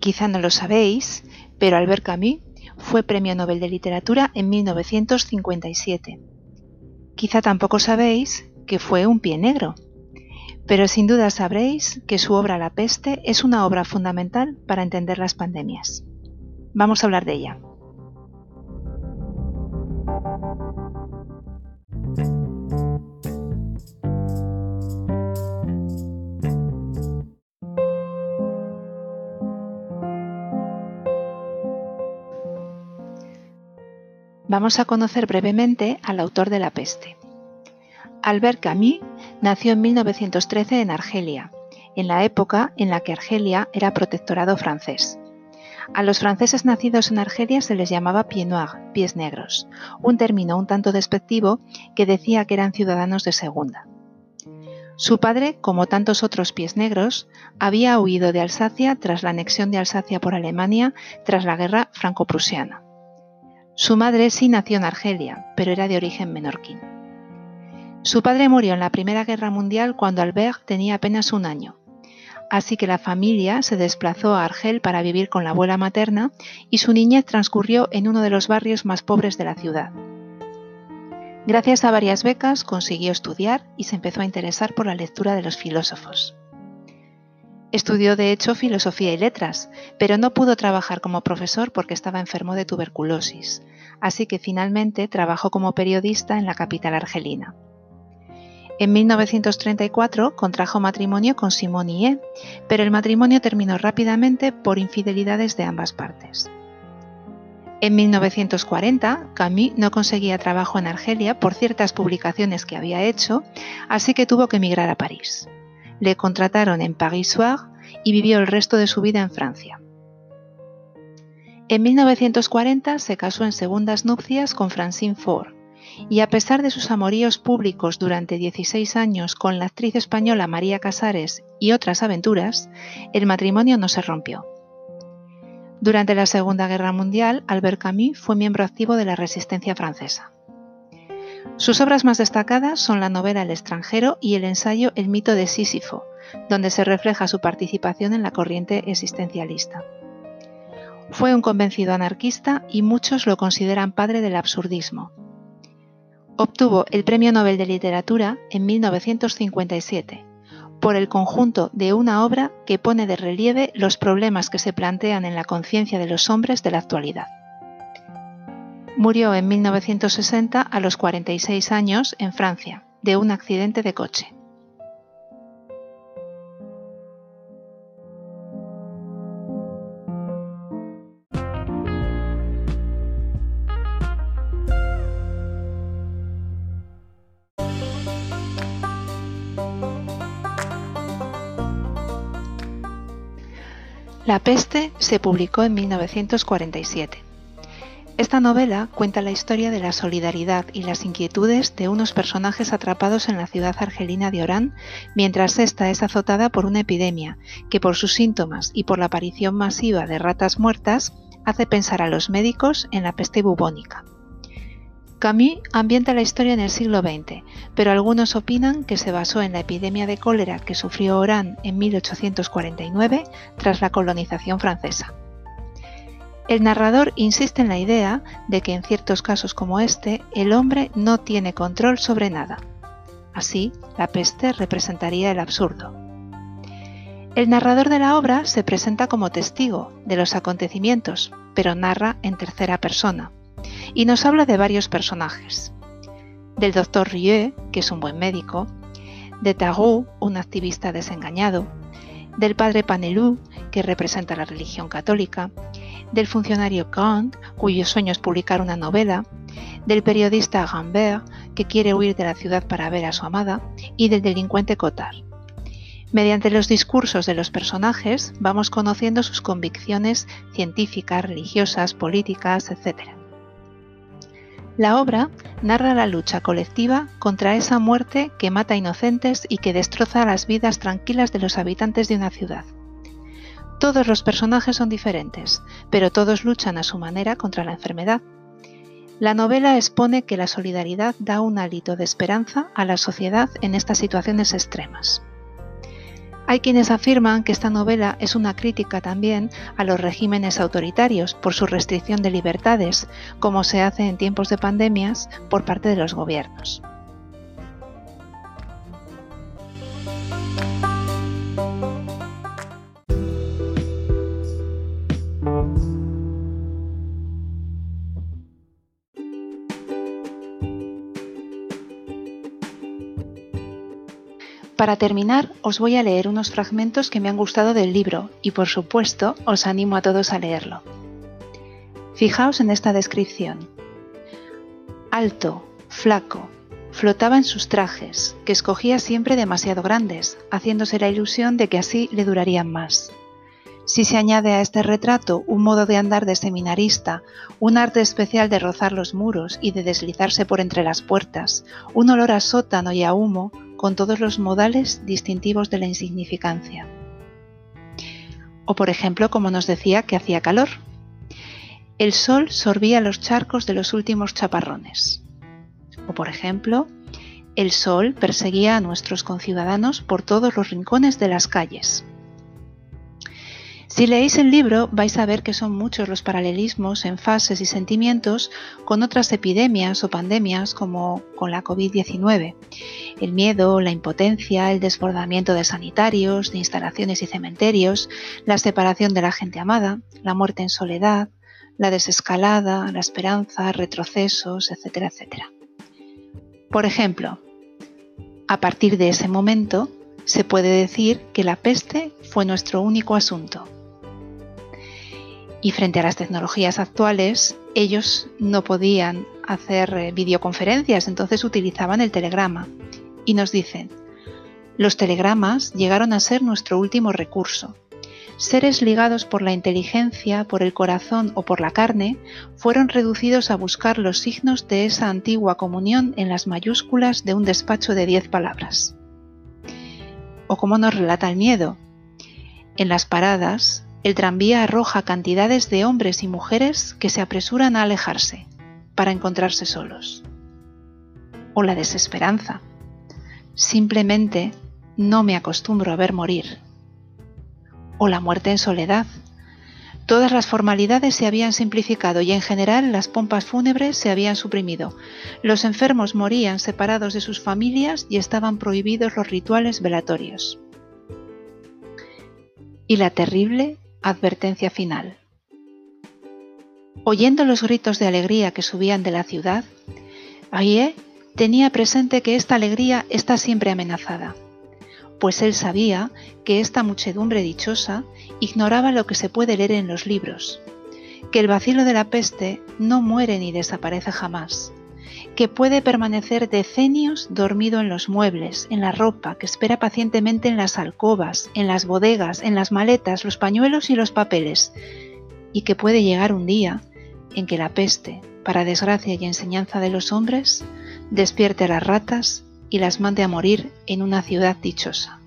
Quizá no lo sabéis, pero Albert Camus fue Premio Nobel de Literatura en 1957. Quizá tampoco sabéis que fue un pie negro, pero sin duda sabréis que su obra La peste es una obra fundamental para entender las pandemias. Vamos a hablar de ella. Vamos a conocer brevemente al autor de La peste. Albert Camus nació en 1913 en Argelia, en la época en la que Argelia era protectorado francés. A los franceses nacidos en Argelia se les llamaba pieds noirs, pies negros, un término un tanto despectivo que decía que eran ciudadanos de segunda. Su padre, como tantos otros pies negros, había huido de Alsacia tras la anexión de Alsacia por Alemania tras la guerra franco-prusiana. Su madre sí nació en Argelia, pero era de origen menorquín. Su padre murió en la Primera Guerra Mundial cuando Albert tenía apenas un año, así que la familia se desplazó a Argel para vivir con la abuela materna y su niñez transcurrió en uno de los barrios más pobres de la ciudad. Gracias a varias becas consiguió estudiar y se empezó a interesar por la lectura de los filósofos. Estudió de hecho filosofía y letras, pero no pudo trabajar como profesor porque estaba enfermo de tuberculosis, así que finalmente trabajó como periodista en la capital argelina. En 1934 contrajo matrimonio con Simone pero el matrimonio terminó rápidamente por infidelidades de ambas partes. En 1940, Camus no conseguía trabajo en Argelia por ciertas publicaciones que había hecho, así que tuvo que emigrar a París le contrataron en Paris Soir y vivió el resto de su vida en Francia. En 1940 se casó en segundas nupcias con Francine Ford, y a pesar de sus amoríos públicos durante 16 años con la actriz española María Casares y otras aventuras, el matrimonio no se rompió. Durante la Segunda Guerra Mundial, Albert Camus fue miembro activo de la resistencia francesa. Sus obras más destacadas son la novela El extranjero y el ensayo El mito de Sísifo, donde se refleja su participación en la corriente existencialista. Fue un convencido anarquista y muchos lo consideran padre del absurdismo. Obtuvo el Premio Nobel de Literatura en 1957 por el conjunto de una obra que pone de relieve los problemas que se plantean en la conciencia de los hombres de la actualidad. Murió en 1960 a los 46 años en Francia, de un accidente de coche. La peste se publicó en 1947. Esta novela cuenta la historia de la solidaridad y las inquietudes de unos personajes atrapados en la ciudad argelina de Orán mientras ésta es azotada por una epidemia que por sus síntomas y por la aparición masiva de ratas muertas hace pensar a los médicos en la peste bubónica. Camus ambienta la historia en el siglo XX, pero algunos opinan que se basó en la epidemia de cólera que sufrió Orán en 1849 tras la colonización francesa. El narrador insiste en la idea de que en ciertos casos como este, el hombre no tiene control sobre nada. Así, la peste representaría el absurdo. El narrador de la obra se presenta como testigo de los acontecimientos, pero narra en tercera persona, y nos habla de varios personajes. Del doctor Rieu, que es un buen médico, de Tarot, un activista desengañado, del padre Panelú, que representa la religión católica, del funcionario Kant, cuyo sueño es publicar una novela, del periodista Rambert, que quiere huir de la ciudad para ver a su amada, y del delincuente Cotard. Mediante los discursos de los personajes vamos conociendo sus convicciones científicas, religiosas, políticas, etc. La obra narra la lucha colectiva contra esa muerte que mata inocentes y que destroza las vidas tranquilas de los habitantes de una ciudad. Todos los personajes son diferentes, pero todos luchan a su manera contra la enfermedad. La novela expone que la solidaridad da un hálito de esperanza a la sociedad en estas situaciones extremas. Hay quienes afirman que esta novela es una crítica también a los regímenes autoritarios por su restricción de libertades, como se hace en tiempos de pandemias por parte de los gobiernos. Para terminar, os voy a leer unos fragmentos que me han gustado del libro y por supuesto os animo a todos a leerlo. Fijaos en esta descripción. Alto, flaco, flotaba en sus trajes, que escogía siempre demasiado grandes, haciéndose la ilusión de que así le durarían más. Si se añade a este retrato un modo de andar de seminarista, un arte especial de rozar los muros y de deslizarse por entre las puertas, un olor a sótano y a humo, con todos los modales distintivos de la insignificancia. O por ejemplo, como nos decía que hacía calor. El sol sorbía los charcos de los últimos chaparrones. O por ejemplo, el sol perseguía a nuestros conciudadanos por todos los rincones de las calles. Si leéis el libro vais a ver que son muchos los paralelismos en fases y sentimientos con otras epidemias o pandemias como con la COVID-19. El miedo, la impotencia, el desbordamiento de sanitarios, de instalaciones y cementerios, la separación de la gente amada, la muerte en soledad, la desescalada, la esperanza, retrocesos, etcétera, etcétera. Por ejemplo, a partir de ese momento, se puede decir que la peste fue nuestro único asunto y frente a las tecnologías actuales, ellos no podían hacer eh, videoconferencias, entonces utilizaban el telegrama. Y nos dicen, los telegramas llegaron a ser nuestro último recurso. Seres ligados por la inteligencia, por el corazón o por la carne, fueron reducidos a buscar los signos de esa antigua comunión en las mayúsculas de un despacho de diez palabras. O como nos relata el miedo. En las paradas, el tranvía arroja cantidades de hombres y mujeres que se apresuran a alejarse para encontrarse solos. O la desesperanza. Simplemente no me acostumbro a ver morir. O la muerte en soledad. Todas las formalidades se habían simplificado y en general las pompas fúnebres se habían suprimido. Los enfermos morían separados de sus familias y estaban prohibidos los rituales velatorios. Y la terrible Advertencia final. Oyendo los gritos de alegría que subían de la ciudad, Aie tenía presente que esta alegría está siempre amenazada, pues él sabía que esta muchedumbre dichosa ignoraba lo que se puede leer en los libros, que el vacilo de la peste no muere ni desaparece jamás, que puede permanecer decenios dormido en los muebles, en la ropa, que espera pacientemente en las alcobas, en las bodegas, en las maletas, los pañuelos y los papeles, y que puede llegar un día en que la peste, para desgracia y enseñanza de los hombres, despierte a las ratas y las mande a morir en una ciudad dichosa.